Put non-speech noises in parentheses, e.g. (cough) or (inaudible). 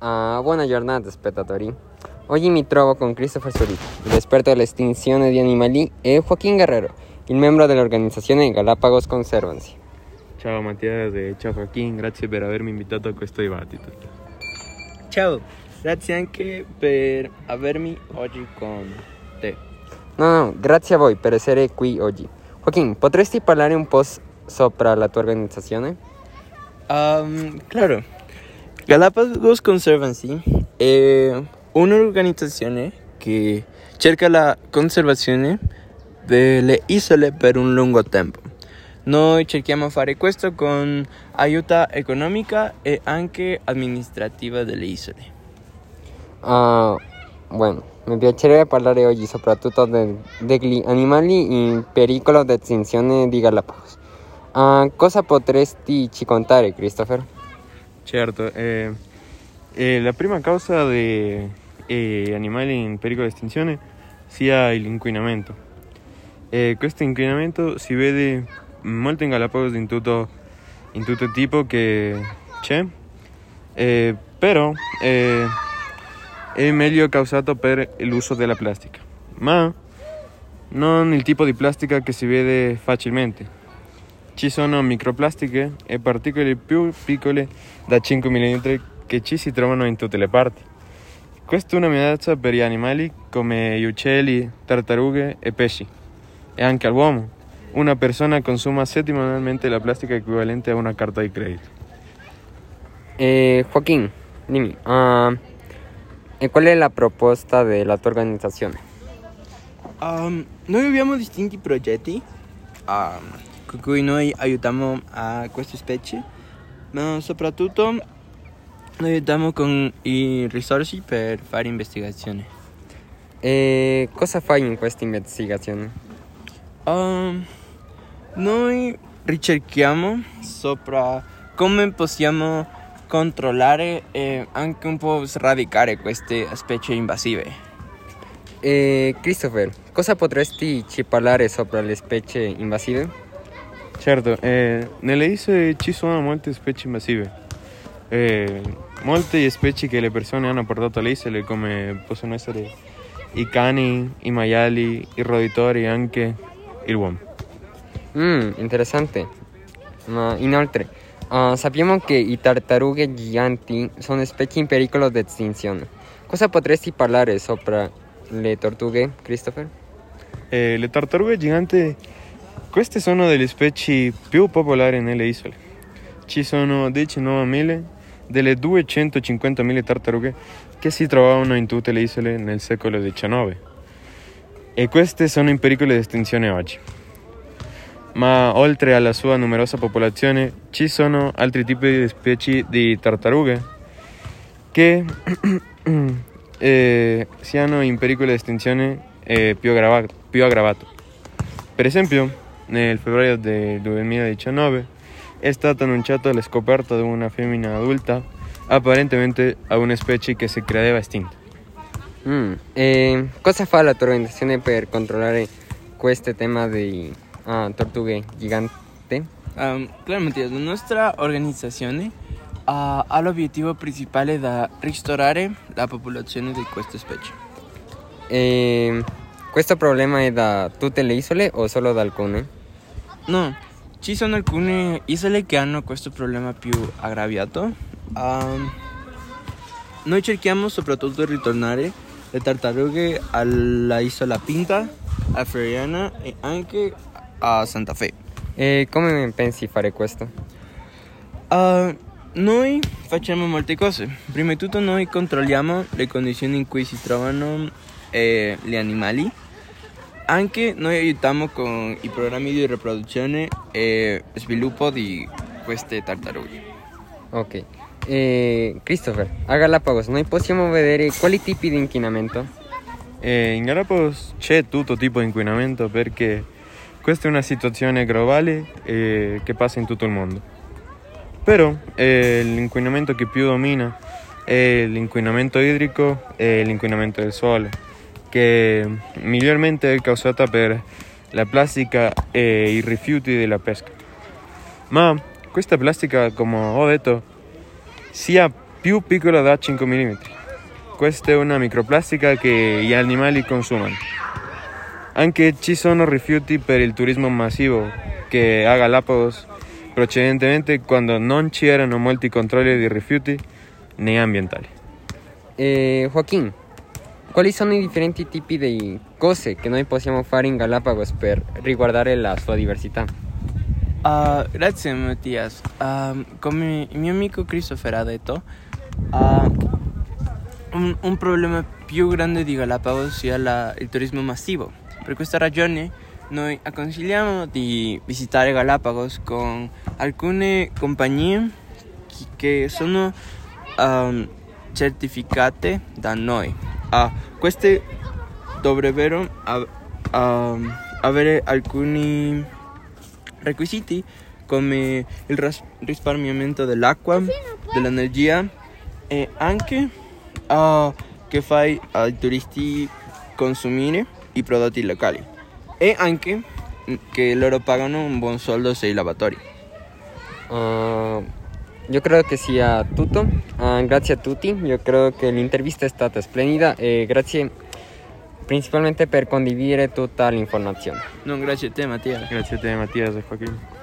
Uh, buona giornata spettatori. Oggi mi trovo con Christopher Zurita, l'esperto dell'estinzione di animali, e Joaquín Guerrero, il membro dell'organizzazione Galapagos Conservancy. Ciao Mattia e ciao Joaquín, grazie per avermi invitato a questo dibattito. Ciao, grazie anche per avermi oggi con te. No, no, grazie a voi per essere qui oggi. Joaquín, potresti parlare un po' sopra la tua organizzazione? Um, claro. Galapagos Conservancy è un'organizzazione che cerca la conservazione delle isole per un lungo tempo. Noi cerchiamo di fare con aiuto economica e anche amministrativa delle isole. Uh, bueno, mi piacerebbe parlare oggi soprattutto de, degli animali in pericolo di estinzione di Galapagos. Uh, cosa potresti ci contare, Christopher? Certo, eh, eh, la prima causa di eh, animali in pericolo di estinzione sia l'inquinamento. Eh, questo inquinamento si vede molto in Galapagos in tutto, in tutto tipo che c'è, eh, però eh, è meglio causato per l'uso della plastica, ma non il tipo di plastica che si vede facilmente. Ci sono microplastiche e particole più piccole da 5 mm che ci si trovano in tutte le parti. Questa è una minaccia per gli animali come gli uccelli, tartarughe e pesci, e anche all'uomo. Una persona consuma settimanalmente la plastica equivalente a una carta di credito. Eh, Joaquín, dimmi, uh, e qual è la proposta della tua organizzazione? Um, noi abbiamo distinti progetti um, con cui noi aiutiamo a queste specie, ma soprattutto noi aiutiamo con i risorse per fare investigazione. E cosa fai in questa investigazione? Um, noi ricerchiamo sopra come possiamo controllare e anche un po' sradicare queste specie invasive. E Christopher, cosa potresti ci parlare sopra le specie invasive? Certo, eh, nelle isole ci sono molte specie invasive. Eh, molte specie che le persone hanno portato alle isole, come possono essere i cani, i maiali, i roditori e anche il uomo. Mm, interessante. Ma inoltre, uh, sappiamo che i tartarughe giganti sono specie in pericolo di estinzione. Cosa potresti parlare sopra le tortughe, Christopher? Eh, le tartarughe giganti, queste sono delle specie più popolari nelle isole. Ci sono 19.000 delle 250.000 tartarughe che si trovavano in tutte le isole nel secolo XIX e queste sono in pericolo di estinzione oggi. Ma oltre alla sua numerosa popolazione ci sono altri tipi di specie di tartarughe che (clears throat) eh, siano in pericolo di estinzione eh, più, aggravato, più aggravato. Per esempio, nel febbraio del 2019 è stata annunciata la scoperta di una femmina adulta apparentemente a una specie che si credeva estinta. Mm. E cosa fa la tua organizzazione per controllare questo tema di uh, tortughe giganti? Um, claro, Mattias, la nostra organizzazione uh, ha l'obiettivo principale di ristorare la popolazione di queste specie. E questo problema è da tutte le isole o solo da alcune? No, ci sono alcune isole che hanno questo problema più aggraviato. Um, noi cerchiamo soprattutto di ritornare le tartarughe alla isola Pinta, a Feriana e anche a Santa Fe. E come pensi fare questo? Uh, noi facciamo molte cose. Prima di tutto noi controlliamo le condizioni in cui si trovano eh, gli animali. Anche noi aiutiamo con i programmi di riproduzione e sviluppo di queste tartarughe. Ok. E Christopher, a Galapagos noi possiamo vedere quali tipi di inquinamento? Eh, in Galapagos c'è tutto tipo di inquinamento perché questa è una situazione globale eh, che passa in tutto il mondo. Però eh, l'inquinamento che più domina è l'inquinamento idrico e l'inquinamento del suolo, che migliormente è causata la plastica e i rifiuti della pesca. Ma questa plastica, come ho detto, sia più piccola da 5 mm. Questa una microplastica che gli animali consumano. Anche ci sono rifiuti per il turismo massivo che a Galapagos precedentemente quando non c'erano molti controlli di rifiuti né ambientali. Eh, Joaquín, quali sono i differenti tipi di cose che noi possiamo fare in Galapagos per riguardare la sua diversità? Ah, grazie Mattias. Ah, come il mio amico Christopher ha detto, ah, un, un problema più grande di Galapagos sia la- il turismo massivo. Per questa ragione noi consigliamo di visitare Galapagos con alcune compagnie che sono ah, certificate da noi. Ah, queste dovrebbero av- avere alcuni requisiti come il risparmiamento dell'acqua, dell'energia e anche ah, che fai ai turisti consumire i prodotti locali e anche che loro pagano un buon soldo sei lavatori. Uh, io credo che sia tutto. Uh, grazie a tutti. Io credo che l'intervista è stata splendida e grazie principalmente per condividere tutta l'informazione. Non grazie a te Mattia. Grazie a te Mattias e Joaquín.